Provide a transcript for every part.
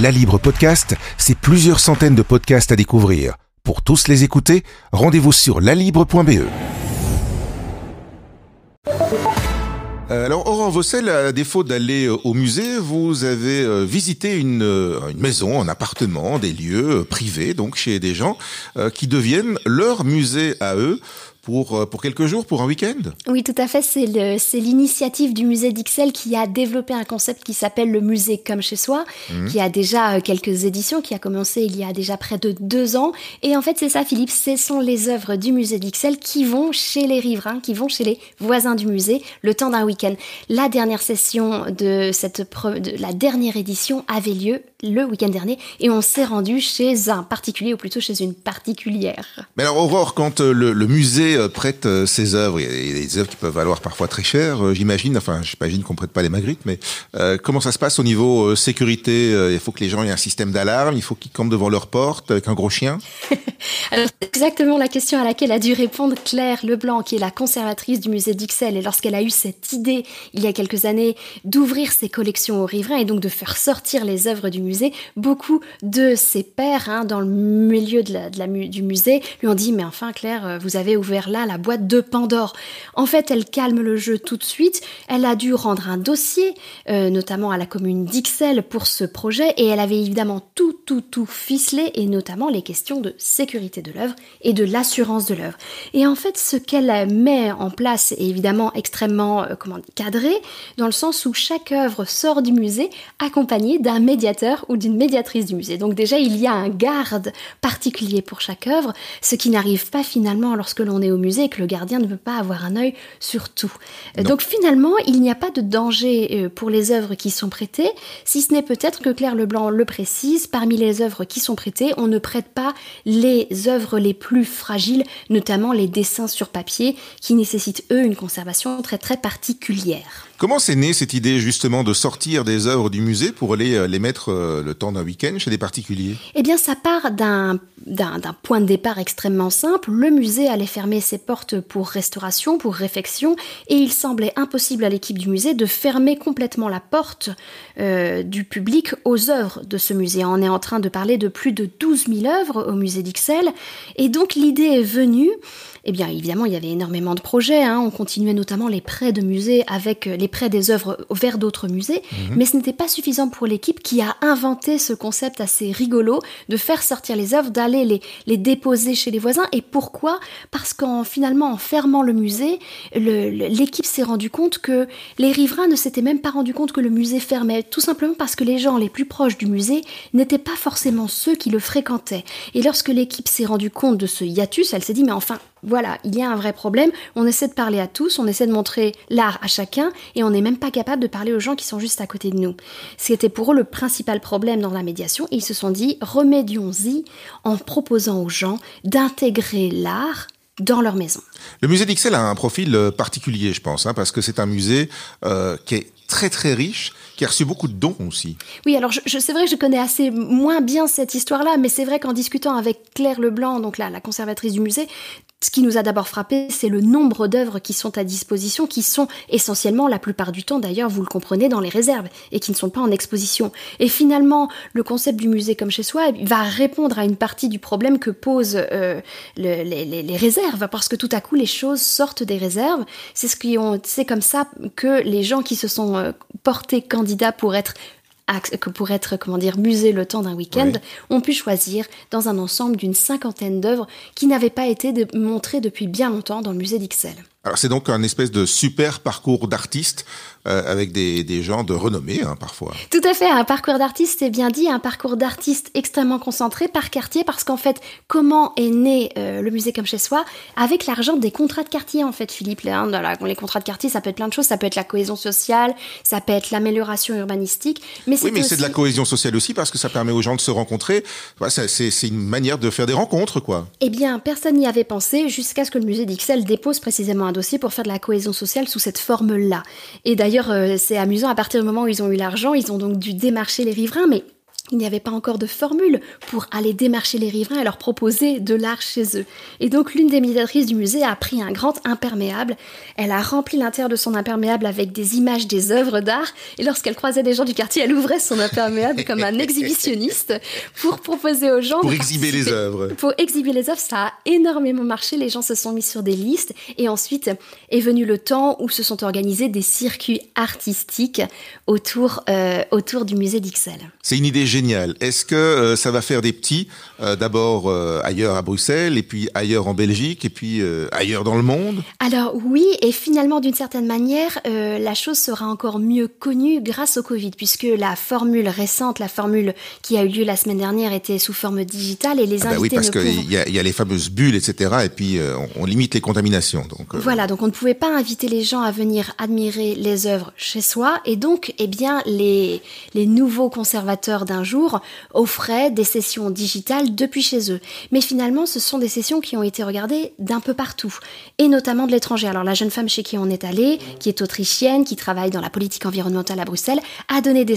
La Libre Podcast, c'est plusieurs centaines de podcasts à découvrir. Pour tous les écouter, rendez-vous sur lalibre.be. Euh, alors, Aurore Vossel, à défaut d'aller euh, au musée, vous avez euh, visité une, une, maison, un appartement, des lieux privés, donc chez des gens qui deviennent leur musée à eux pour, euh, pour quelques jours, pour un week-end? Oui, tout à fait. C'est l'initiative du musée d'Ixelles qui a développé un concept qui s'appelle le musée comme chez soi, mmh. qui a déjà euh, quelques éditions, qui a commencé il y a déjà près de deux ans. Et en fait, c'est ça, Philippe, ce sont les œuvres du musée d'Ixelles qui vont chez les riverains, qui vont chez les voisins du musée le temps d'un week-end. La dernière session de, cette de la dernière édition avait lieu le week-end dernier et on s'est rendu chez un particulier, ou plutôt chez une particulière. Mais alors, Aurore, quand euh, le, le musée euh, prête euh, ses œuvres. Il y a des œuvres qui peuvent valoir parfois très cher, euh, j'imagine. Enfin, j'imagine qu'on prête pas les magrites, mais comment ça se passe au niveau sécurité Il faut que les gens aient un système d'alarme, il faut qu'ils campent devant leur porte avec un gros chien? Alors, c'est exactement la question à laquelle a dû répondre Claire Leblanc, qui est la conservatrice du musée d'Ixelles. Et lorsqu'elle a eu cette idée, il y a quelques années, d'ouvrir ses collections aux riverains et donc de faire sortir les œuvres du musée, beaucoup de ses pairs, hein, dans le milieu du musée, lui ont dit, mais enfin Claire, vous avez ouvert là la boîte de Pandore. En fait, elle calme le jeu tout de suite. Elle a dû rendre un dossier, euh, notamment à la commune d'Ixelles, pour ce projet, et elle avait évidemment tout, tout, tout ficelé, et notamment les questions de sécurité de l'œuvre et de l'assurance de l'œuvre. Et en fait, ce qu'elle met en place est évidemment extrêmement euh, comment, cadré, dans le sens où chaque œuvre sort du musée accompagnée d'un médiateur ou d'une médiatrice du musée. Donc déjà, il y a un garde particulier pour chaque œuvre, ce qui n'arrive pas finalement lorsque l'on est au musée et que le gardien ne peut pas avoir un œil sur tout. Donc finalement, il n'y a pas de danger euh, pour les œuvres qui sont prêtées, si ce n'est peut-être que Claire Leblanc le précise, parmi les œuvres qui sont prêtées, on ne prête pas les œuvres les plus fragiles, notamment les dessins sur papier, qui nécessitent eux une conservation très très particulière. Comment c'est né cette idée justement de sortir des œuvres du musée pour aller euh, les mettre euh, le temps d'un week-end chez des particuliers? Eh bien, ça part d'un point de départ extrêmement simple. Le musée allait fermer ses portes pour restauration, pour réfection, et il semblait impossible à l'équipe du musée de fermer complètement la porte euh, du public aux œuvres de ce musée. On est en train de parler de plus de 12 000 œuvres au musée d'Ixelles, et donc l'idée est venue eh bien, évidemment, il y avait énormément de projets. Hein. On continuait notamment les prêts de musées avec les prêts des œuvres vers d'autres musées. Mhm. Mais ce n'était pas suffisant pour l'équipe qui a inventé ce concept assez rigolo de faire sortir les œuvres, d'aller les, les déposer chez les voisins. Et pourquoi? Parce qu'en finalement, en fermant le musée, l'équipe s'est rendu compte que les riverains ne s'étaient même pas rendu compte que le musée fermait. Tout simplement parce que les gens les plus proches du musée n'étaient pas forcément ceux qui le fréquentaient. Et lorsque l'équipe s'est rendu compte de ce hiatus, elle s'est dit, mais enfin, voilà, il y a un vrai problème. On essaie de parler à tous, on essaie de montrer l'art à chacun, et on n'est même pas capable de parler aux gens qui sont juste à côté de nous. C'était pour eux le principal problème dans la médiation. ils se sont dit, remédions-y en proposant aux gens d'intégrer l'art dans leur maison. Le musée d'Ixelles a un profil euh, particulier, je pense, hein, parce que c'est un musée euh, qui est très très riche, qui a reçu beaucoup de dons aussi. Oui, alors je, c'est vrai que je connais assez moins bien cette histoire-là, mais c'est vrai qu'en discutant avec Claire Leblanc, donc la, la conservatrice du musée, ce qui nous a d'abord frappé, c'est le nombre d'œuvres qui sont à disposition, qui sont essentiellement, la plupart du temps d'ailleurs, vous le comprenez, dans les réserves et qui ne sont pas en exposition. Et finalement, le concept du musée comme chez soi va répondre à une partie du problème que posent euh, les, réserves, parce que tout à coup, les choses sortent des réserves. C'est comme ça que les gens qui se sont euh, portés candidats pour être que pour être, comment dire, musée le temps d'un week-end, ont pu choisir dans un ensemble d'une cinquantaine d'œuvres qui n'avaient pas été montrées depuis bien longtemps dans le musée d'Ixelles. Alors c'est donc un espèce de super parcours d'artiste euh, avec des, des, gens de renommée hein, parfois. Tout à fait, un parcours d'artiste, c'est bien dit, un parcours d'artiste extrêmement concentré par quartier parce qu'en fait, comment est né euh, le musée comme chez soi? Avec l'argent des contrats de quartier en fait, Philippe. Hein, les contrats de quartier, ça peut être plein de choses, ça peut être la cohésion sociale, ça peut être l'amélioration urbanistique. Mais oui, mais c'est de la cohésion sociale aussi parce que ça permet aux gens de se rencontrer. c'est une manière de faire des rencontres, quoi. Eh bien, personne n'y avait pensé jusqu'à ce que le musée d'Ixelles dépose précisément dossier pour faire de la cohésion sociale sous cette forme-là. Et d'ailleurs, euh, c'est amusant, à partir du moment où ils ont eu l'argent, ils ont donc dû démarcher les riverains, mais il n'y avait pas encore de formule pour aller démarcher les riverains et leur proposer de l'art chez eux. Et donc l'une des médiatrices du musée a pris un grand imperméable, elle a rempli l'intérieur de son imperméable avec des images des œuvres d'art, et lorsqu'elle croisait des gens du quartier, elle ouvrait son imperméable comme un exhibitionniste pour proposer aux gens... Pour exhiber les œuvres. Pour exhiber les œuvres, ça a énormément marché, les gens se sont mis sur des listes, et ensuite est venu le temps où se sont organisés des circuits artistiques autour, euh, autour du musée d'Ixelles. C'est une idée génial. Est-ce que euh, ça va faire des petits, euh, d'abord euh, ailleurs à Bruxelles, et puis ailleurs en Belgique, et puis ailleurs dans le monde? Alors oui, et finalement d'une certaine manière, la chose sera encore mieux connue grâce au Covid, puisque la formule récente, la formule qui a eu lieu la semaine dernière, était sous forme digitale, et les ah bah invités oui, parce qu'il y, a, y a les fameuses bulles, etc., et puis on, on, limite les contaminations. Donc voilà, donc on ne pouvait pas inviter les gens à venir admirer les œuvres chez soi, et donc eh bien les les nouveaux conservateurs d'un offraient des sessions digitales depuis chez eux. Mais finalement, ce sont des sessions qui ont été regardées d'un peu partout, et notamment de l'étranger. Alors la jeune femme chez qui on est allé, qui est autrichienne, qui travaille dans la politique environnementale à Bruxelles, a donné des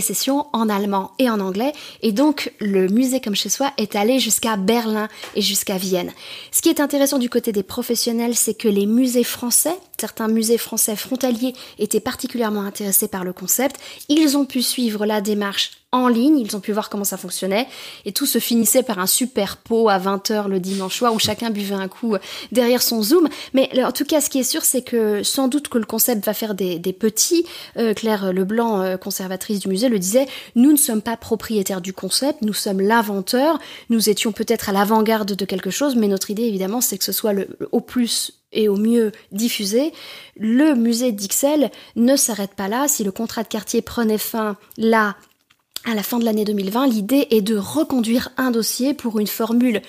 sessions en allemand et en anglais, et donc le musée comme chez soi est allé jusqu'à Berlin et jusqu'à Vienne. Ce qui est intéressant du côté des professionnels, c'est que les musées français, certains musées français frontaliers étaient particulièrement intéressés par le concept, ils ont pu suivre la démarche en ligne, ils ont pu voir comment ça fonctionnait, et tout se finissait par un super pot à 20h le dimanche soir où chacun buvait un coup derrière son Zoom. Mais en tout cas, ce qui est sûr, c'est que sans doute que le concept va faire des, petits. Euh, Claire Leblanc, euh, conservatrice du musée, le disait, nous ne sommes pas propriétaires du concept, nous sommes l'inventeur, nous étions peut-être à l'avant-garde de quelque chose, mais notre idée, évidemment, c'est que ce soit le, au plus et au mieux diffusé, le musée d'Ixelles ne s'arrête pas là. Si le contrat de quartier prenait fin là, à la fin de l'année 2020, l'idée est de reconduire un dossier pour une formule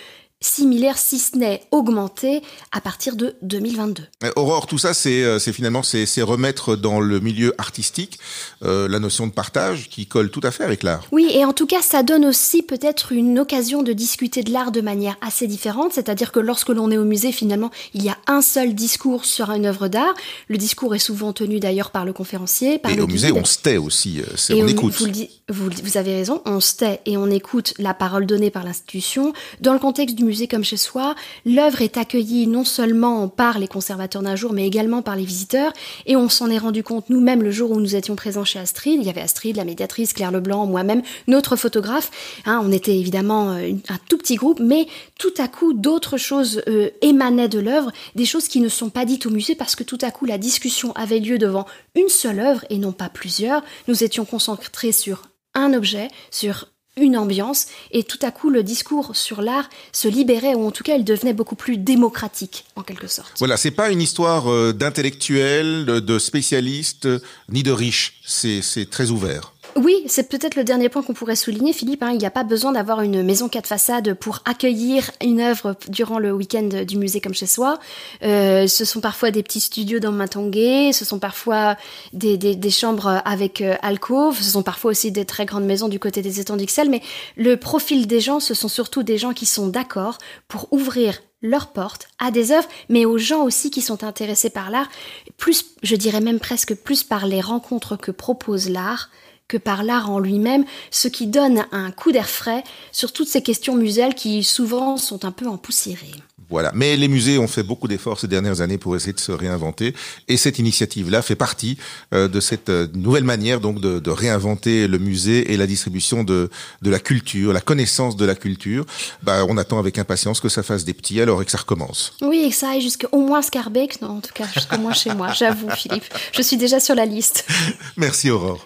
similaire, si ce n'est augmenté, à partir de 2022. Aurore, tout ça, c'est euh, finalement c'est remettre dans le milieu artistique euh, la notion de partage qui colle tout à fait avec l'art. Oui, et en tout cas, ça donne aussi peut-être une occasion de discuter de l'art de manière assez différente, c'est-à-dire que lorsque l'on est au musée, finalement, il y a un seul discours sur une œuvre d'art. Le discours est souvent tenu d'ailleurs par le conférencier, par et le au musée, on se tait aussi, euh, on écoute. Vous, vous, vous avez raison, on se tait et on écoute la parole donnée par l'institution. Dans le contexte du musée comme chez soi, l'œuvre est accueillie non seulement par les conservateurs d'un jour, mais également par les visiteurs. Et on s'en est rendu compte nous-mêmes le jour où nous étions présents chez Astrid. Il y avait Astrid, la médiatrice, Claire Leblanc, moi-même, notre photographe. Hein, on était évidemment euh, un tout petit groupe, mais tout à coup, d'autres choses euh, émanaient de l'œuvre, des choses qui ne sont pas dites au musée parce que tout à coup, la discussion avait lieu devant une seule œuvre et non pas plusieurs. Nous étions concentrés sur un objet, sur une ambiance, et tout à coup le discours sur l'art se libérait, ou en tout cas il devenait beaucoup plus démocratique, en quelque sorte. Voilà, c'est pas une histoire euh, d'intellectuels, de spécialistes, ni de riches, c'est très ouvert. Oui, c'est peut-être le dernier point qu'on pourrait souligner, Philippe. Hein. il n'y a pas besoin d'avoir une maison quatre façades pour accueillir une œuvre durant le week-end du musée comme chez soi. Euh, ce sont parfois des petits studios dans Matongué, ce sont parfois des, des, chambres avec euh, alcôve, ce sont parfois aussi des très grandes maisons du côté des étangs d'Ixelles, mais le profil des gens, ce sont surtout des gens qui sont d'accord pour ouvrir leurs portes à des œuvres, mais aux gens aussi qui sont intéressés par l'art, plus, je dirais même presque plus par les rencontres que propose l'art que par l'art en lui-même, ce qui donne un coup d'air frais sur toutes ces questions muséales qui souvent sont un peu empoussiérées. Voilà. Mais les musées ont fait beaucoup d'efforts ces dernières années pour essayer de se réinventer. Et cette initiative-là fait partie euh, de cette euh, nouvelle manière donc de, de, réinventer le musée et la distribution de, de la culture, la connaissance de la culture. Bah, on attend avec impatience que ça fasse des petits alors et que ça recommence. Oui, et que ça aille jusqu'au moins Scarbeck, non, en tout cas jusqu'au moins chez moi, j'avoue Philippe. Je suis déjà sur la liste. Merci Aurore.